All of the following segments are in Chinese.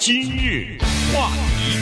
今日话题，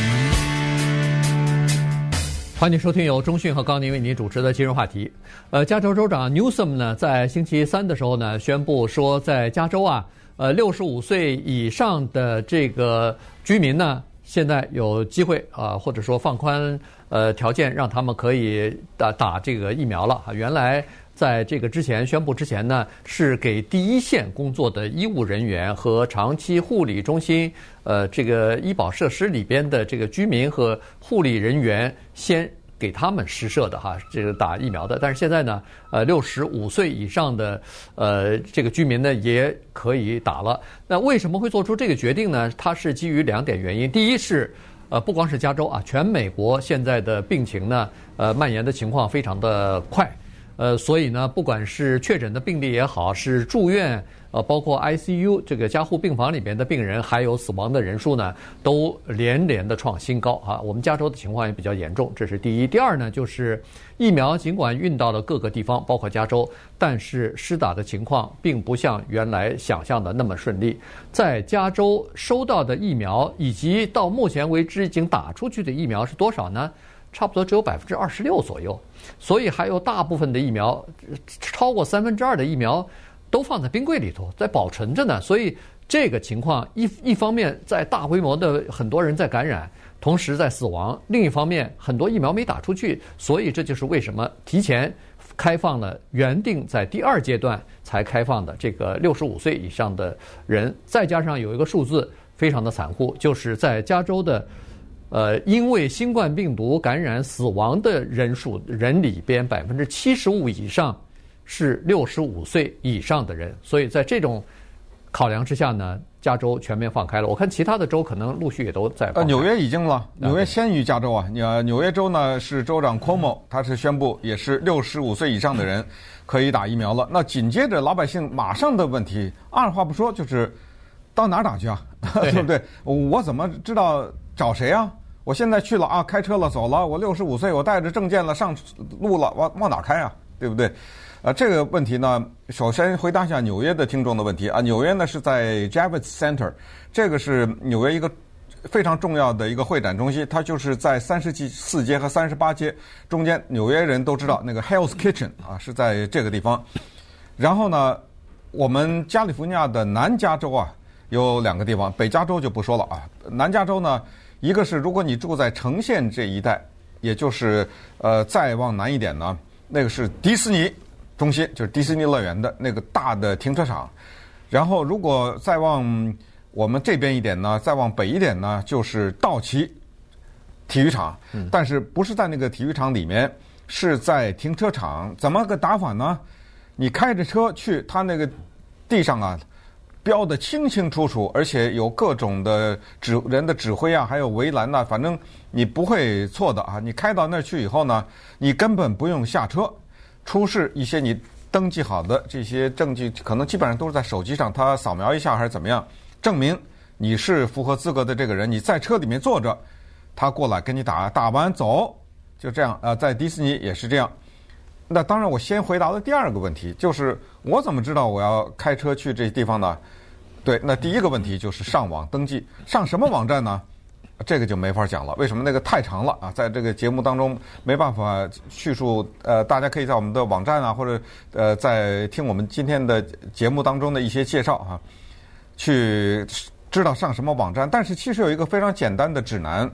欢迎收听由中讯和高宁为您主持的今日话题。呃，加州州长 Newsom 呢，在星期三的时候呢，宣布说，在加州啊，呃，六十五岁以上的这个居民呢，现在有机会啊、或者说放宽呃条件，让他们可以打打这个疫苗了啊。原来。在这个之前宣布之前呢，是给第一线工作的医务人员和长期护理中心，呃，这个医保设施里边的这个居民和护理人员先给他们施设的哈，这个打疫苗的。但是现在呢，呃，六十五岁以上的呃这个居民呢也可以打了。那为什么会做出这个决定呢？它是基于两点原因。第一是，呃，不光是加州啊，全美国现在的病情呢，呃，蔓延的情况非常的快。呃，所以呢，不管是确诊的病例也好，是住院，呃，包括 ICU 这个加护病房里边的病人，还有死亡的人数呢，都连连的创新高啊。我们加州的情况也比较严重，这是第一。第二呢，就是疫苗尽管运到了各个地方，包括加州，但是施打的情况并不像原来想象的那么顺利。在加州收到的疫苗，以及到目前为止已经打出去的疫苗是多少呢？差不多只有百分之二十六左右，所以还有大部分的疫苗，超过三分之二的疫苗都放在冰柜里头，在保存着呢。所以这个情况一一方面在大规模的很多人在感染，同时在死亡；另一方面很多疫苗没打出去，所以这就是为什么提前开放了原定在第二阶段才开放的这个六十五岁以上的人。再加上有一个数字非常的残酷，就是在加州的。呃，因为新冠病毒感染死亡的人数人里边，百分之七十五以上是六十五岁以上的人，所以在这种考量之下呢，加州全面放开了。我看其他的州可能陆续也都在。呃，纽约已经了，纽约先于加州啊。呃，纽约州呢是州长 Cuomo，他是宣布也是六十五岁以上的人可以打疫苗了。那紧接着老百姓马上的问题，二话不说就是到哪儿打去啊？对不对？我怎么知道？找谁啊？我现在去了啊，开车了，走了。我六十五岁，我带着证件了，上路了，往往哪开啊？对不对？呃，这个问题呢，首先回答一下纽约的听众的问题啊。纽约呢是在 Javits Center，这个是纽约一个非常重要的一个会展中心，它就是在三十四街和三十八街中间。纽约人都知道那个 Hell's Kitchen 啊，是在这个地方。然后呢，我们加利福尼亚的南加州啊。有两个地方，北加州就不说了啊。南加州呢，一个是如果你住在城县这一带，也就是呃再往南一点呢，那个是迪士尼中心，就是迪士尼乐园的那个大的停车场。然后如果再往我们这边一点呢，再往北一点呢，就是道奇体育场。但是不是在那个体育场里面，是在停车场。怎么个打法呢？你开着车去，他那个地上啊。标的清清楚楚，而且有各种的指人的指挥啊，还有围栏呐，反正你不会错的啊！你开到那儿去以后呢，你根本不用下车，出示一些你登记好的这些证据，可能基本上都是在手机上，他扫描一下还是怎么样，证明你是符合资格的这个人。你在车里面坐着，他过来跟你打，打完走，就这样啊。在迪士尼也是这样。那当然，我先回答了第二个问题，就是我怎么知道我要开车去这些地方呢？对，那第一个问题就是上网登记，上什么网站呢？这个就没法讲了。为什么？那个太长了啊，在这个节目当中没办法叙述。呃，大家可以在我们的网站啊，或者呃，在听我们今天的节目当中的一些介绍啊，去知道上什么网站。但是其实有一个非常简单的指南，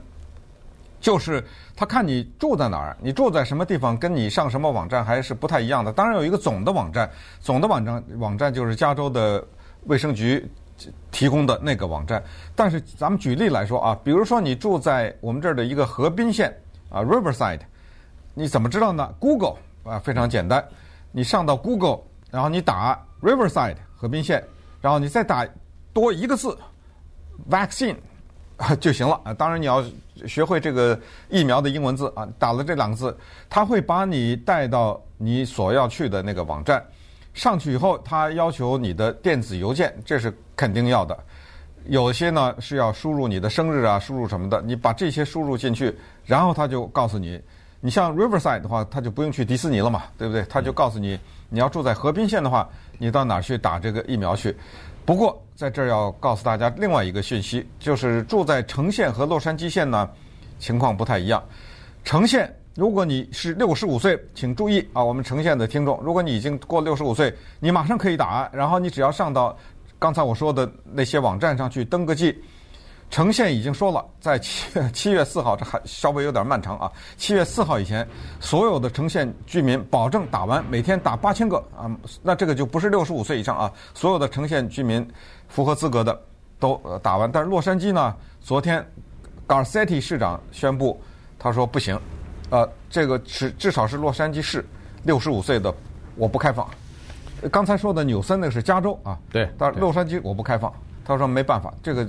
就是他看你住在哪儿，你住在什么地方，跟你上什么网站还是不太一样的。当然有一个总的网站，总的网站网站就是加州的卫生局。提供的那个网站，但是咱们举例来说啊，比如说你住在我们这儿的一个河滨县啊，Riverside，你怎么知道呢？Google 啊，非常简单，你上到 Google，然后你打 Riverside 河滨县，然后你再打多一个字 vaccine 就行了啊。当然你要学会这个疫苗的英文字啊，打了这两个字，它会把你带到你所要去的那个网站。上去以后，他要求你的电子邮件，这是肯定要的。有些呢是要输入你的生日啊，输入什么的。你把这些输入进去，然后他就告诉你，你像 Riverside 的话，他就不用去迪士尼了嘛，对不对？他就告诉你，你要住在河滨县的话，你到哪儿去打这个疫苗去？不过在这儿要告诉大家另外一个讯息，就是住在城县和洛杉矶县呢，情况不太一样。城县，如果你是六十五岁，请注意啊，我们橙县的听众，如果你已经过六十五岁，你马上可以打，然后你只要上到刚才我说的那些网站上去登个记。橙县已经说了，在七七月四号，这还稍微有点漫长啊。七月四号以前，所有的橙县居民保证打完，每天打八千个啊。那这个就不是六十五岁以上啊，所有的橙县居民符合资格的都打完。但是洛杉矶呢，昨天 Garcetti 市长宣布，他说不行，呃，这个是至少是洛杉矶市六十五岁的我不开放。刚才说的纽森那个是加州啊，对，但是洛杉矶我不开放。他说没办法，这个。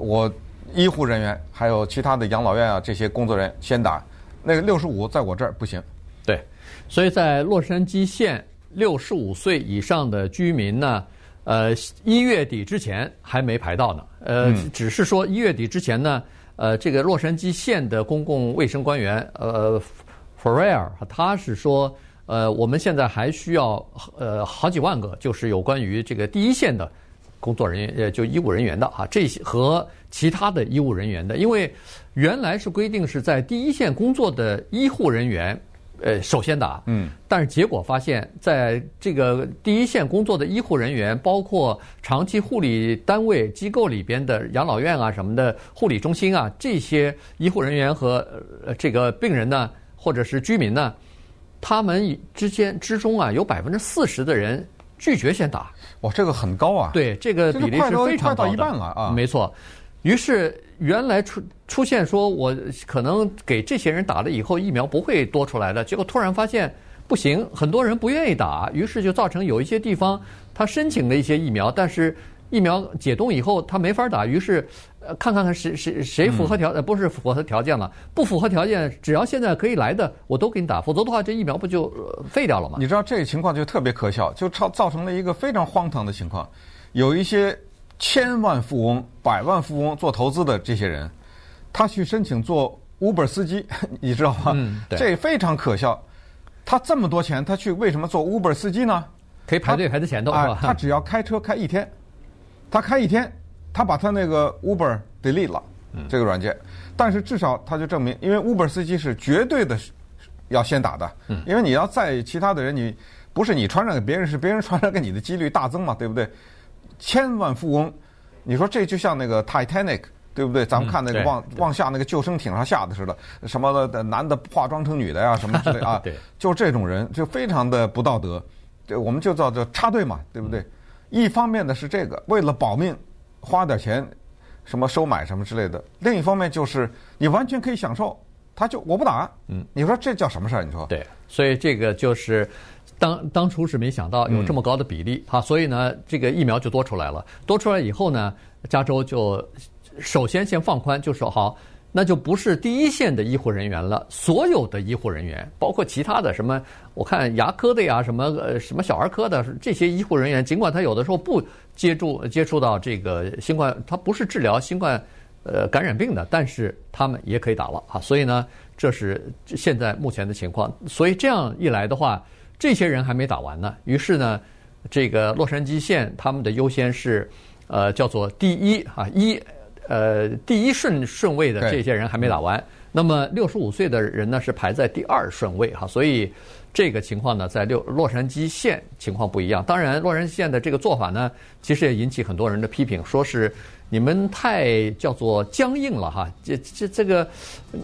我医护人员还有其他的养老院啊，这些工作人员先打，那个六十五在我这儿不行。对，所以在洛杉矶县六十五岁以上的居民呢，呃，一月底之前还没排到呢。呃，只是说一月底之前呢，呃，这个洛杉矶县的公共卫生官员呃，Ferrer 他是说，呃，我们现在还需要呃好几万个，就是有关于这个第一线的。工作人员呃，就医务人员的啊，这些和其他的医务人员的，因为原来是规定是在第一线工作的医护人员，呃，首先打，嗯，但是结果发现，在这个第一线工作的医护人员，包括长期护理单位机构里边的养老院啊什么的护理中心啊，这些医护人员和呃这个病人呢，或者是居民呢，他们之间之中啊，有百分之四十的人拒绝先打。哇，这个很高啊！对，这个比例是非常高的。快到一半了啊！没错。于是原来出出现说，我可能给这些人打了以后，疫苗不会多出来的。结果突然发现不行，很多人不愿意打，于是就造成有一些地方他申请了一些疫苗，但是疫苗解冻以后他没法打，于是。看看看谁谁谁符合条呃不是符合条件了，不符合条件，只要现在可以来的，我都给你打，否则的话，这疫苗不就废掉了吗？你知道这个情况就特别可笑，就造造成了一个非常荒唐的情况。有一些千万富翁、百万富翁做投资的这些人，他去申请做 Uber 司机，你知道吗？嗯，这非常可笑。他这么多钱，他去为什么做 Uber 司机呢？可以排队排在前头是吧？他只要开车开一天，他开一天。他把他那个 Uber delete 了，这个软件，但是至少他就证明，因为 Uber 司机是绝对的要先打的，因为你要在其他的人，你不是你传染给别人，是别人传染给你的几率大增嘛，对不对？千万富翁，你说这就像那个 Titanic，对不对？咱们看那个往往下那个救生艇上下的似的，什么的男的化妆成女的呀，什么之类啊，对就这种人就非常的不道德，对我们就叫做插队嘛，对不对？一方面呢是这个，为了保命。花点钱，什么收买什么之类的。另一方面就是你完全可以享受，他就我不打，嗯，你说这叫什么事儿？你说对，所以这个就是当当初是没想到有这么高的比例，哈，所以呢，这个疫苗就多出来了。多出来以后呢，加州就首先先放宽，就说好。那就不是第一线的医护人员了，所有的医护人员，包括其他的什么，我看牙科的呀，什么呃什么小儿科的这些医护人员，尽管他有的时候不接触接触到这个新冠，他不是治疗新冠呃感染病的，但是他们也可以打了啊。所以呢，这是现在目前的情况。所以这样一来的话，这些人还没打完呢。于是呢，这个洛杉矶县他们的优先是呃叫做第一啊一。呃，第一顺顺位的这些人还没打完，那么六十五岁的人呢是排在第二顺位哈，所以这个情况呢，在六洛杉矶县情况不一样。当然，洛杉矶县的这个做法呢，其实也引起很多人的批评，说是你们太叫做僵硬了哈。这这这个，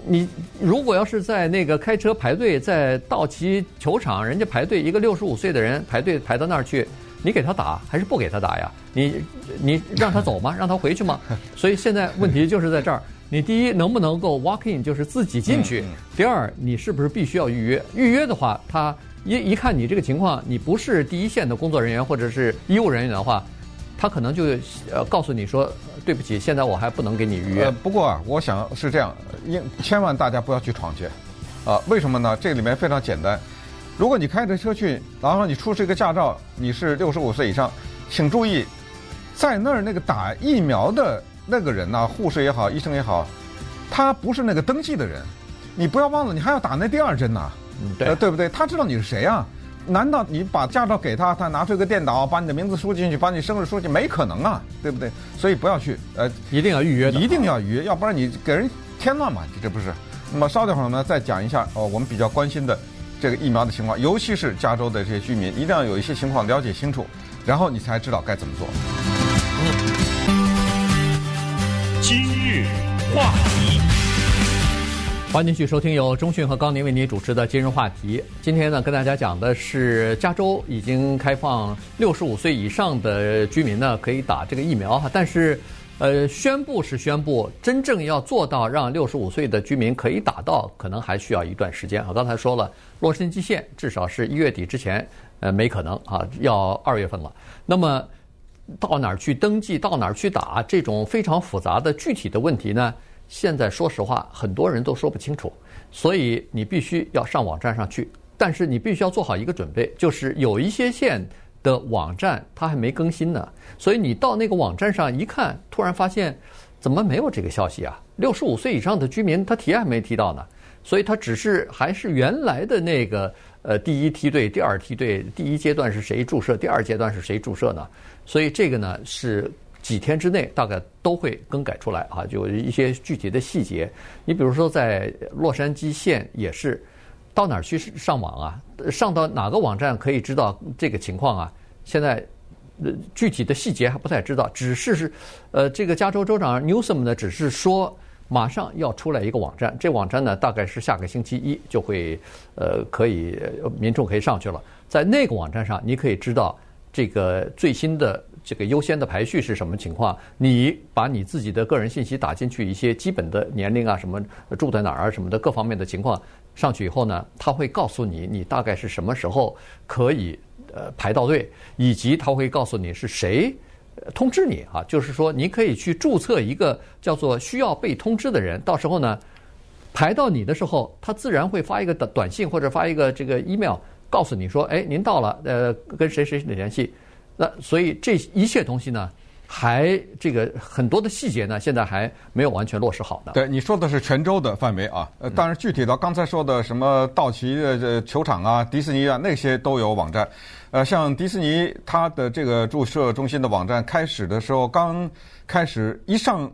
你如果要是在那个开车排队在道奇球场，人家排队一个六十五岁的人排队排到那儿去。你给他打还是不给他打呀？你你让他走吗？让他回去吗？所以现在问题就是在这儿。你第一能不能够 walk in，就是自己进去？第二，你是不是必须要预约？预约的话，他一一看你这个情况，你不是第一线的工作人员或者是医务人员的话，他可能就呃告诉你说，对不起，现在我还不能给你预约。不过啊，我想是这样，应千万大家不要去闯去，啊，为什么呢？这里面非常简单。如果你开着车去，然后你出示一个驾照，你是六十五岁以上，请注意，在那儿那个打疫苗的那个人呐，护士也好，医生也好，他不是那个登记的人，你不要忘了，你还要打那第二针呐，嗯，对，呃，对不对？他知道你是谁啊？难道你把驾照给他，他拿出一个电脑，把你的名字输进去，把你生日输进去，没可能啊，对不对？所以不要去，呃，一定要预约，一定要预约，要不然你给人添乱嘛，这不是？那么稍等会儿呢，再讲一下哦，我们比较关心的这个疫苗的情况，尤其是加州的这些居民，一定要有一些情况了解清楚，然后你才知道该怎么做。今日话题。欢迎继续收听由中讯和高宁为您主持的今日话题。今天呢，跟大家讲的是加州已经开放六十五岁以上的居民呢可以打这个疫苗哈，但是，呃，宣布是宣布，真正要做到让六十五岁的居民可以打到，可能还需要一段时间啊。刚才说了，洛杉矶县至少是一月底之前，呃，没可能啊，要二月份了。那么，到哪儿去登记，到哪儿去打，这种非常复杂的具体的问题呢？现在说实话，很多人都说不清楚，所以你必须要上网站上去。但是你必须要做好一个准备，就是有一些县的网站它还没更新呢，所以你到那个网站上一看，突然发现怎么没有这个消息啊？六十五岁以上的居民他提还没提到呢，所以他只是还是原来的那个呃第一梯队、第二梯队，第一阶段是谁注射，第二阶段是谁注射呢？所以这个呢是。几天之内大概都会更改出来啊，就一些具体的细节。你比如说在洛杉矶县也是，到哪儿去上网啊？上到哪个网站可以知道这个情况啊？现在具体的细节还不太知道，只是是呃，这个加州州长 Newsom 呢，只是说马上要出来一个网站，这网站呢大概是下个星期一就会呃可以民众可以上去了，在那个网站上你可以知道这个最新的。这个优先的排序是什么情况？你把你自己的个人信息打进去，一些基本的年龄啊，什么住在哪儿啊，什么的各方面的情况上去以后呢，他会告诉你你大概是什么时候可以呃排到队，以及他会告诉你是谁通知你啊，就是说你可以去注册一个叫做需要被通知的人，到时候呢排到你的时候，他自然会发一个短短信或者发一个这个 email 告诉你说，哎，您到了，呃，跟谁谁谁联系。那所以这一切东西呢，还这个很多的细节呢，现在还没有完全落实好的。对，你说的是泉州的范围啊，呃，当然具体到刚才说的什么道奇的球场啊、迪士尼啊那些都有网站，呃，像迪士尼它的这个注射中心的网站开始的时候，刚开始一上。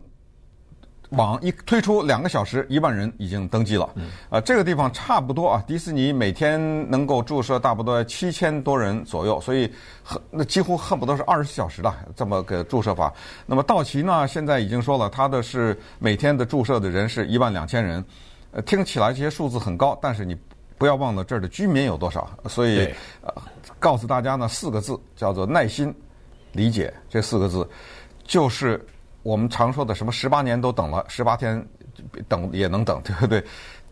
网一推出两个小时，一万人已经登记了。呃，这个地方差不多啊，迪士尼每天能够注射差不多七千多人左右，所以恨那几乎恨不得是二十四小时的这么个注射法。那么道奇呢，现在已经说了，它的是每天的注射的人是一万两千人。呃，听起来这些数字很高，但是你不要忘了这儿的居民有多少。所以呃，告诉大家呢，四个字叫做耐心、理解，这四个字就是。我们常说的什么十八年都等了，十八天等也能等，对不对？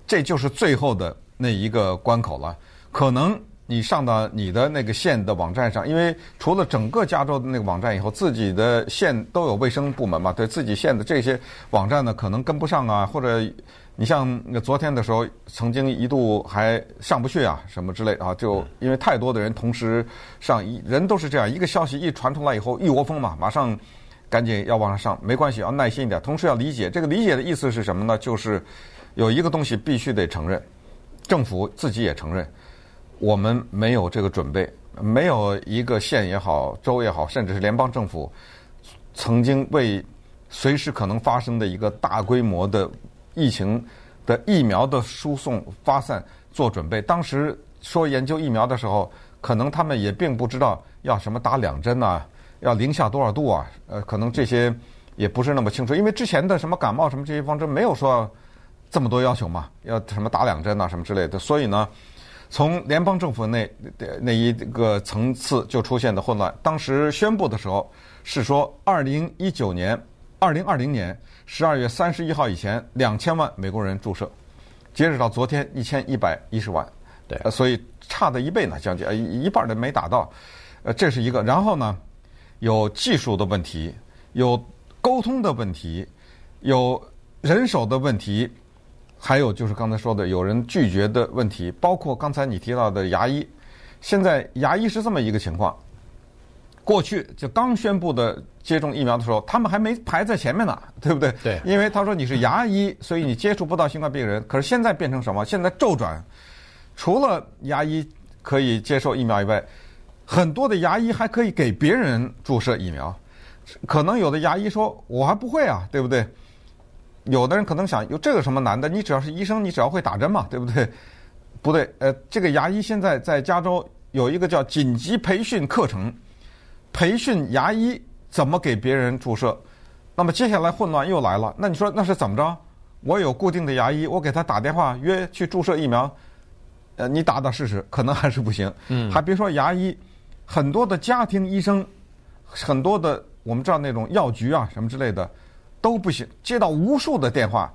这就是最后的那一个关口了。可能你上到你的那个县的网站上，因为除了整个加州的那个网站以后，自己的县都有卫生部门嘛，对自己县的这些网站呢，可能跟不上啊，或者你像昨天的时候，曾经一度还上不去啊，什么之类啊，就因为太多的人同时上，人都是这样，一个消息一传出来以后，一窝蜂嘛，马上。赶紧要往上上，没关系，要耐心一点。同时要理解，这个理解的意思是什么呢？就是有一个东西必须得承认，政府自己也承认，我们没有这个准备，没有一个县也好，州也好，甚至是联邦政府，曾经为随时可能发生的一个大规模的疫情的疫苗的输送发散做准备。当时说研究疫苗的时候，可能他们也并不知道要什么打两针啊。要零下多少度啊？呃，可能这些也不是那么清楚，因为之前的什么感冒什么这些方针没有说这么多要求嘛，要什么打两针啊什么之类的。所以呢，从联邦政府那那一个层次就出现的混乱。当时宣布的时候是说，二零一九年、二零二零年十二月三十一号以前，两千万美国人注射，截止到昨天一千一百一十万，对，所以差的一倍呢，将近一一半的没打到，呃，这是一个。然后呢？有技术的问题，有沟通的问题，有人手的问题，还有就是刚才说的有人拒绝的问题，包括刚才你提到的牙医。现在牙医是这么一个情况，过去就刚宣布的接种疫苗的时候，他们还没排在前面呢，对不对？对。因为他说你是牙医，所以你接触不到新冠病人。可是现在变成什么？现在骤转，除了牙医。可以接受疫苗以外，很多的牙医还可以给别人注射疫苗。可能有的牙医说：“我还不会啊，对不对？”有的人可能想：“有这有什么难的？你只要是医生，你只要会打针嘛，对不对？”不对，呃，这个牙医现在在加州有一个叫紧急培训课程，培训牙医怎么给别人注射。那么接下来混乱又来了，那你说那是怎么着？我有固定的牙医，我给他打电话约去注射疫苗，呃，你打打试试，可能还是不行。嗯，还别说牙医，很多的家庭医生，很多的。我们知道那种药局啊什么之类的都不行，接到无数的电话。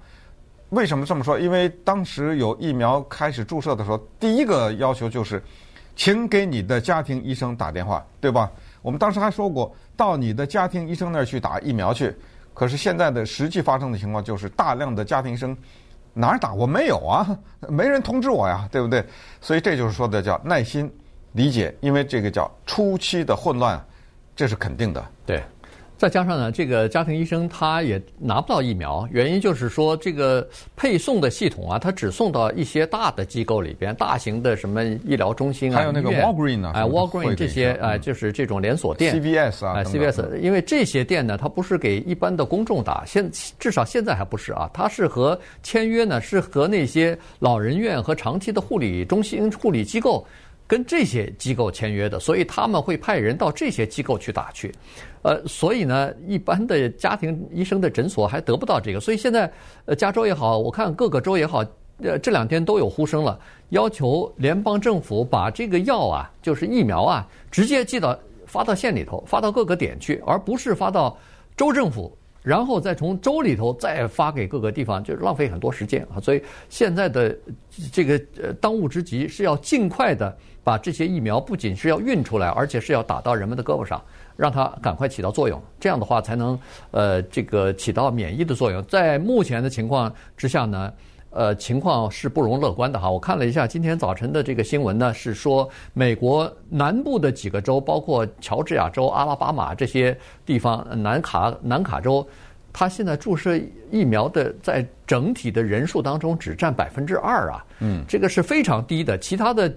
为什么这么说？因为当时有疫苗开始注射的时候，第一个要求就是，请给你的家庭医生打电话，对吧？我们当时还说过，到你的家庭医生那儿去打疫苗去。可是现在的实际发生的情况就是，大量的家庭医生哪儿打？我没有啊，没人通知我呀，对不对？所以这就是说的叫耐心理解，因为这个叫初期的混乱，这是肯定的，对。再加上呢，这个家庭医生他也拿不到疫苗，原因就是说这个配送的系统啊，它只送到一些大的机构里边，大型的什么医疗中心啊，还有那个 Walgreen 啊，哎，Walgreen 这些啊，就是这种连锁店，CVS 啊，CVS，因为这些店呢，它不是给一般的公众打，现至少现在还不是啊，它是和签约呢，是和那些老人院和长期的护理中心、护理机构。跟这些机构签约的，所以他们会派人到这些机构去打去，呃，所以呢，一般的家庭医生的诊所还得不到这个，所以现在，呃，加州也好，我看各个州也好，呃，这两天都有呼声了，要求联邦政府把这个药啊，就是疫苗啊，直接寄到发到县里头，发到各个点去，而不是发到州政府。然后再从州里头再发给各个地方，就是浪费很多时间啊！所以现在的这个当务之急是要尽快的把这些疫苗不仅是要运出来，而且是要打到人们的胳膊上，让它赶快起到作用。这样的话才能呃这个起到免疫的作用。在目前的情况之下呢。呃，情况是不容乐观的哈。我看了一下今天早晨的这个新闻呢，是说美国南部的几个州，包括乔治亚州、阿拉巴马这些地方，南卡南卡州，它现在注射疫苗的在整体的人数当中只占百分之二啊。嗯，这个是非常低的。其他的，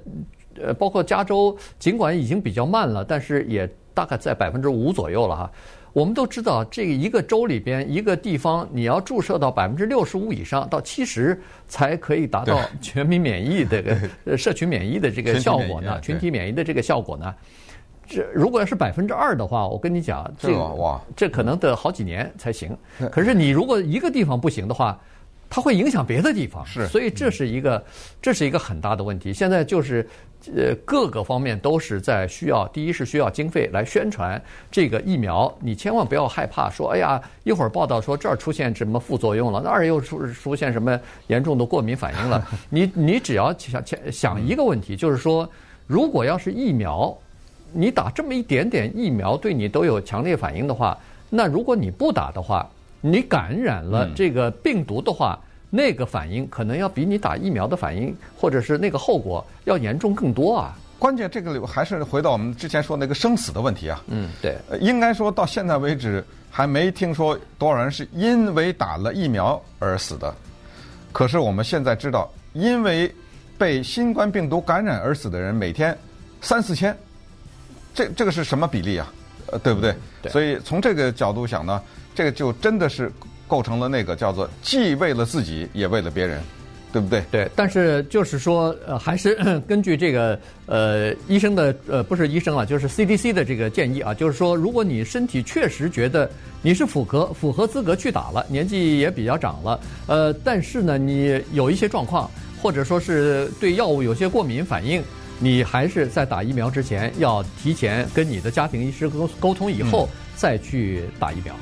呃，包括加州，尽管已经比较慢了，但是也大概在百分之五左右了哈。我们都知道，这一个州里边一个地方，你要注射到百分之六十五以上到七十，才可以达到 全民免疫的这个 社群免疫的这个效果呢。群体免疫的这个效果呢，这如果要是百分之二的话，我跟你讲，这哇，这可能得好几年才行。可是你如果一个地方不行的话，它会影响别的地方，是，所以这是一个，这是一个很大的问题。现在就是，呃，各个方面都是在需要，第一是需要经费来宣传这个疫苗。你千万不要害怕说，哎呀，一会儿报道说这儿出现什么副作用了，那儿又出出现什么严重的过敏反应了。你你只要想想一个问题，就是说，如果要是疫苗，你打这么一点点疫苗对你都有强烈反应的话，那如果你不打的话，你感染了这个病毒的话，嗯、那个反应可能要比你打疫苗的反应，或者是那个后果要严重更多啊！关键这个还是回到我们之前说那个生死的问题啊。嗯，对。应该说到现在为止，还没听说多少人是因为打了疫苗而死的。可是我们现在知道，因为被新冠病毒感染而死的人每天三四千，这这个是什么比例啊？呃，对不对？对。所以从这个角度想呢。这个就真的是构成了那个叫做既为了自己也为了别人，对不对？对，但是就是说，呃，还是 根据这个呃医生的呃不是医生啊，就是 CDC 的这个建议啊，就是说，如果你身体确实觉得你是符合符合资格去打了，年纪也比较长了，呃，但是呢，你有一些状况，或者说是对药物有些过敏反应，你还是在打疫苗之前要提前跟你的家庭医师沟沟通以后再去打疫苗。